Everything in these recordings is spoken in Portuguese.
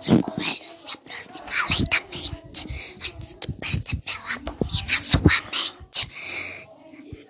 De coelho se aproxima lentamente, antes que perceba ela domina sua mente.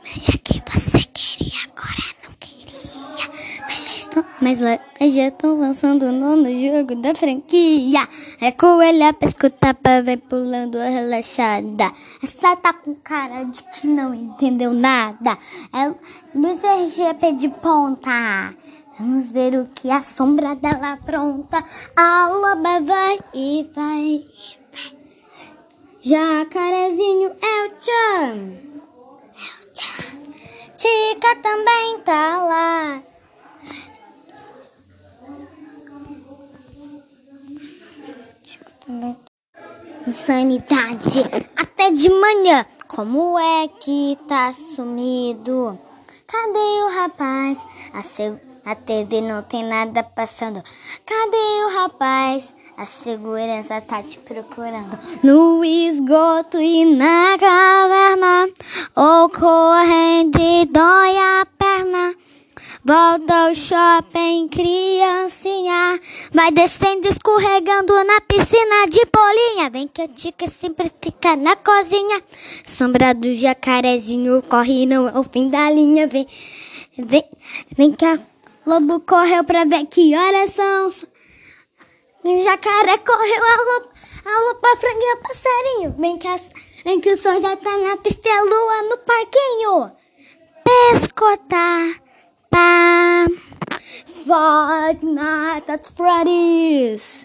Veja que você queria, agora não queria. Mas já estou, mas, mas já estou lançando o nono jogo da franquia. É coelha pra escutar pra ver pulando relaxada. Essa tá com cara de que não entendeu nada. É luz RGP de ponta. Vamos ver o que a sombra dela apronta. A loba vai e vai. Jacarezinho é o tchan. É o tchan. Tica também tá lá. Também. Insanidade. Até de manhã. Como é que tá sumido? Cadê o rapaz? A seg- a TV não tem nada passando. Cadê o rapaz? A segurança tá te procurando. No esgoto e na caverna. Ou correndo e dói a perna. Volta ao shopping, criancinha. Vai descendo, escorregando na piscina de bolinha. Vem que a dica sempre fica na cozinha. Sombra do jacarezinho corre, não é o fim da linha. Vem, vem, vem que a lobo correu pra ver que horas são. O jacaré correu, a loba, a loba frango e o passarinho. Vem que, as, vem que o sol já tá na pista e a lua no parquinho. Pescotar. Pá. Five Nights at Freddy's.